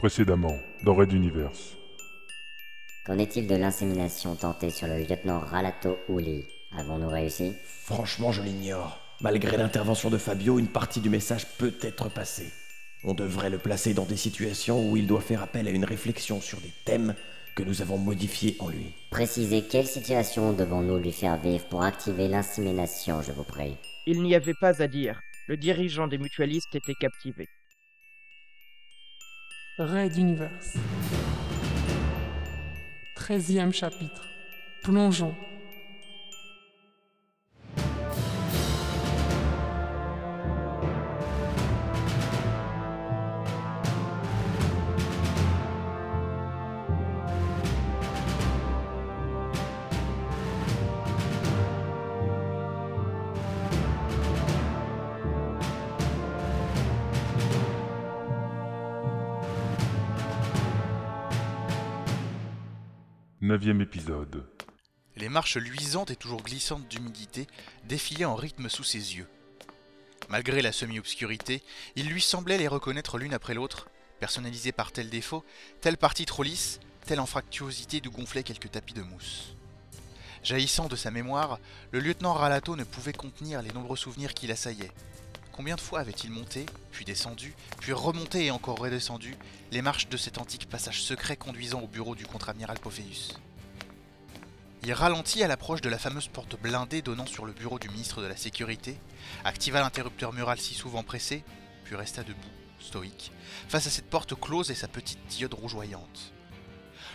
Précédemment, dans Red Universe. Qu'en est-il de l'insémination tentée sur le lieutenant Ralato Uli? Avons-nous réussi? Franchement, je l'ignore. Malgré l'intervention de Fabio, une partie du message peut être passée. On devrait le placer dans des situations où il doit faire appel à une réflexion sur des thèmes que nous avons modifiés en lui. Précisez quelle situation devons-nous lui faire vivre pour activer l'insémination, je vous prie. Il n'y avait pas à dire. Le dirigeant des mutualistes était captivé. Raid Universe. 13e chapitre. Plongeons. Les marches luisantes et toujours glissantes d'humidité défilaient en rythme sous ses yeux. Malgré la semi-obscurité, il lui semblait les reconnaître l'une après l'autre, personnalisées par tel défaut, telle partie trop lisse, telle anfractuosité d'où gonflaient quelques tapis de mousse. Jaillissant de sa mémoire, le lieutenant Ralato ne pouvait contenir les nombreux souvenirs qui l'assaillaient. Combien de fois avait-il monté, puis descendu, puis remonté et encore redescendu les marches de cet antique passage secret conduisant au bureau du contre-amiral Pophéus Il ralentit à l'approche de la fameuse porte blindée donnant sur le bureau du ministre de la Sécurité, activa l'interrupteur mural si souvent pressé, puis resta debout, stoïque, face à cette porte close et sa petite diode rougeoyante.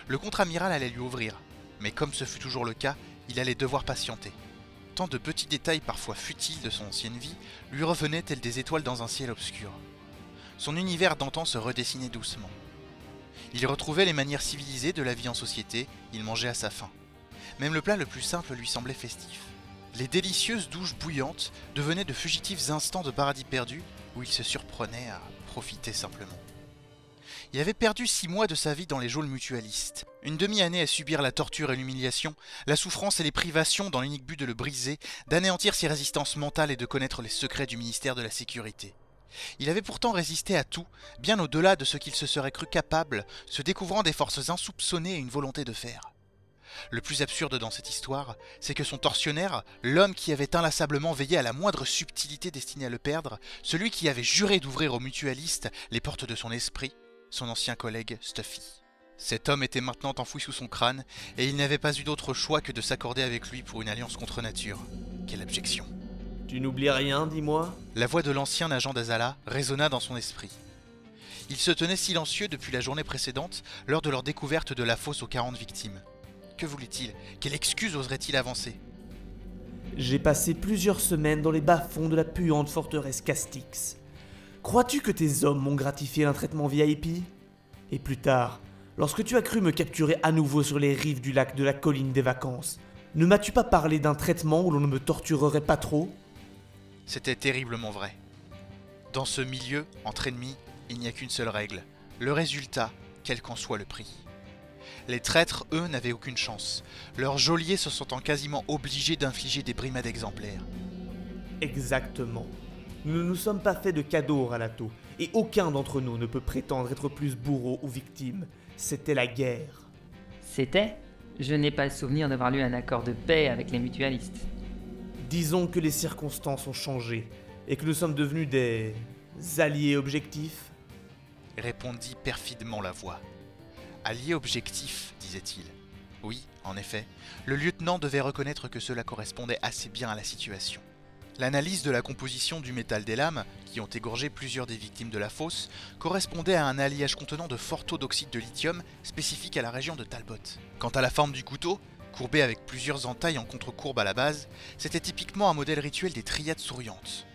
Le contre-amiral allait lui ouvrir, mais comme ce fut toujours le cas, il allait devoir patienter. Tant de petits détails parfois futiles de son ancienne vie lui revenaient tels des étoiles dans un ciel obscur. Son univers d'antan se redessinait doucement. Il retrouvait les manières civilisées de la vie en société, il mangeait à sa faim. Même le plat le plus simple lui semblait festif. Les délicieuses douches bouillantes devenaient de fugitifs instants de paradis perdu où il se surprenait à profiter simplement. Il avait perdu six mois de sa vie dans les geôles mutualistes. Une demi-année à subir la torture et l'humiliation, la souffrance et les privations dans l'unique but de le briser, d'anéantir ses résistances mentales et de connaître les secrets du ministère de la Sécurité. Il avait pourtant résisté à tout, bien au-delà de ce qu'il se serait cru capable, se découvrant des forces insoupçonnées et une volonté de faire. Le plus absurde dans cette histoire, c'est que son tortionnaire, l'homme qui avait inlassablement veillé à la moindre subtilité destinée à le perdre, celui qui avait juré d'ouvrir aux mutualistes les portes de son esprit, son ancien collègue Stuffy. Cet homme était maintenant enfoui sous son crâne, et il n'avait pas eu d'autre choix que de s'accorder avec lui pour une alliance contre nature. Quelle abjection. Tu n'oublies rien, dis-moi? La voix de l'ancien agent d'Azala résonna dans son esprit. Il se tenait silencieux depuis la journée précédente, lors de leur découverte de la fosse aux 40 victimes. Que voulait-il? Quelle excuse oserait-il avancer? J'ai passé plusieurs semaines dans les bas-fonds de la puante forteresse Castix. Crois-tu que tes hommes m'ont gratifié d'un traitement VIP Et plus tard, lorsque tu as cru me capturer à nouveau sur les rives du lac de la colline des vacances, ne m'as-tu pas parlé d'un traitement où l'on ne me torturerait pas trop? C'était terriblement vrai. Dans ce milieu, entre ennemis, il n'y a qu'une seule règle. Le résultat, quel qu'en soit le prix. Les traîtres, eux, n'avaient aucune chance, leurs geôliers se sentant quasiment obligés d'infliger des brimades exemplaires. Exactement. Nous ne nous sommes pas fait de cadeaux, Ralato, et aucun d'entre nous ne peut prétendre être plus bourreau ou victime. C'était la guerre. C'était? Je n'ai pas le souvenir d'avoir lu un accord de paix avec les mutualistes. Disons que les circonstances ont changé, et que nous sommes devenus des... alliés objectifs. Répondit perfidement la voix. Allié objectif, disait-il. Oui, en effet, le lieutenant devait reconnaître que cela correspondait assez bien à la situation. L'analyse de la composition du métal des lames, qui ont égorgé plusieurs des victimes de la fosse, correspondait à un alliage contenant de forts taux d'oxyde de lithium spécifique à la région de Talbot. Quant à la forme du couteau, courbé avec plusieurs entailles en contre-courbe à la base, c'était typiquement un modèle rituel des triades souriantes.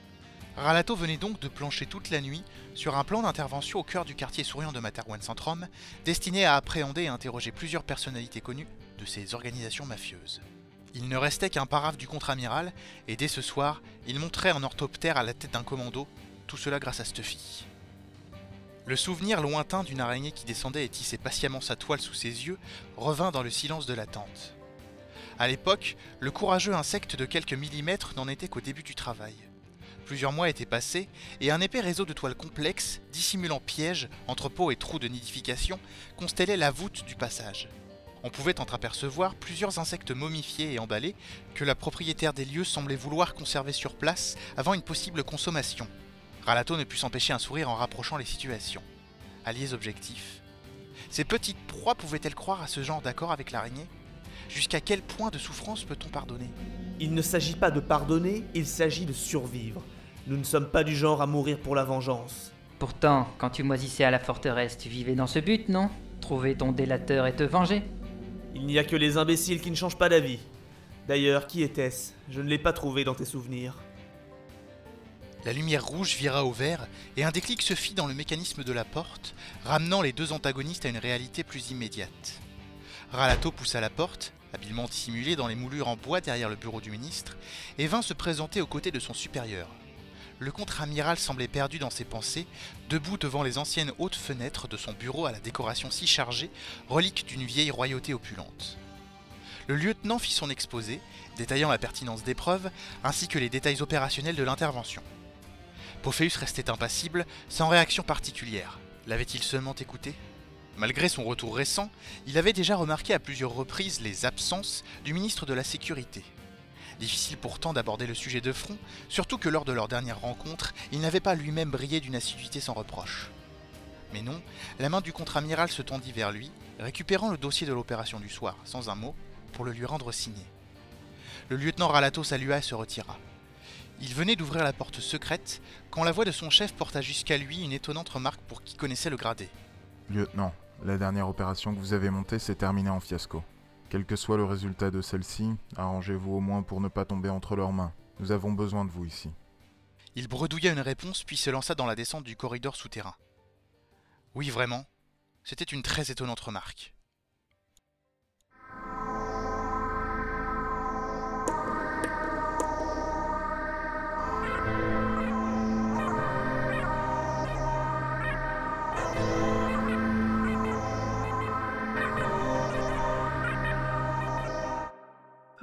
Ralato venait donc de plancher toute la nuit sur un plan d'intervention au cœur du quartier souriant de Materwan Centrum, destiné à appréhender et interroger plusieurs personnalités connues de ces organisations mafieuses. Il ne restait qu'un paraphe du contre-amiral, et dès ce soir, il monterait en orthoptère à la tête d'un commando, tout cela grâce à Stuffy. Le souvenir lointain d'une araignée qui descendait et tissait patiemment sa toile sous ses yeux revint dans le silence de l'attente. À l'époque, le courageux insecte de quelques millimètres n'en était qu'au début du travail. Plusieurs mois étaient passés et un épais réseau de toiles complexes, dissimulant pièges, entrepôts et trous de nidification, constellait la voûte du passage. On pouvait entreapercevoir plusieurs insectes momifiés et emballés que la propriétaire des lieux semblait vouloir conserver sur place avant une possible consommation. Ralato ne put s'empêcher un sourire en rapprochant les situations. Alliés objectifs. Ces petites proies pouvaient-elles croire à ce genre d'accord avec l'araignée? Jusqu'à quel point de souffrance peut-on pardonner? Il ne s'agit pas de pardonner, il s'agit de survivre. Nous ne sommes pas du genre à mourir pour la vengeance. Pourtant, quand tu moisissais à la forteresse, tu vivais dans ce but, non? Trouver ton délateur et te venger Il n'y a que les imbéciles qui ne changent pas d'avis. D'ailleurs, qui était-ce? Je ne l'ai pas trouvé dans tes souvenirs. La lumière rouge vira au vert et un déclic se fit dans le mécanisme de la porte, ramenant les deux antagonistes à une réalité plus immédiate. Ralato poussa la porte, habilement dissimulée dans les moulures en bois derrière le bureau du ministre, et vint se présenter aux côtés de son supérieur. Le contre-amiral semblait perdu dans ses pensées, debout devant les anciennes hautes fenêtres de son bureau à la décoration si chargée, relique d'une vieille royauté opulente. Le lieutenant fit son exposé, détaillant la pertinence des preuves, ainsi que les détails opérationnels de l'intervention. Pophéus restait impassible, sans réaction particulière. L'avait-il seulement écouté? Malgré son retour récent, il avait déjà remarqué à plusieurs reprises les absences du ministre de la Sécurité. Difficile pourtant d'aborder le sujet de front, surtout que lors de leur dernière rencontre, il n'avait pas lui-même brillé d'une assiduité sans reproche. Mais non, la main du contre-amiral se tendit vers lui, récupérant le dossier de l'opération du soir, sans un mot, pour le lui rendre signé. Le lieutenant Ralato salua et se retira. Il venait d'ouvrir la porte secrète quand la voix de son chef porta jusqu'à lui une étonnante remarque pour qui connaissait le gradé. Lieutenant, la dernière opération que vous avez montée s'est terminée en fiasco. Quel que soit le résultat de celle-ci, arrangez-vous au moins pour ne pas tomber entre leurs mains. Nous avons besoin de vous ici. Il bredouilla une réponse puis se lança dans la descente du corridor souterrain. Oui, vraiment, c'était une très étonnante remarque.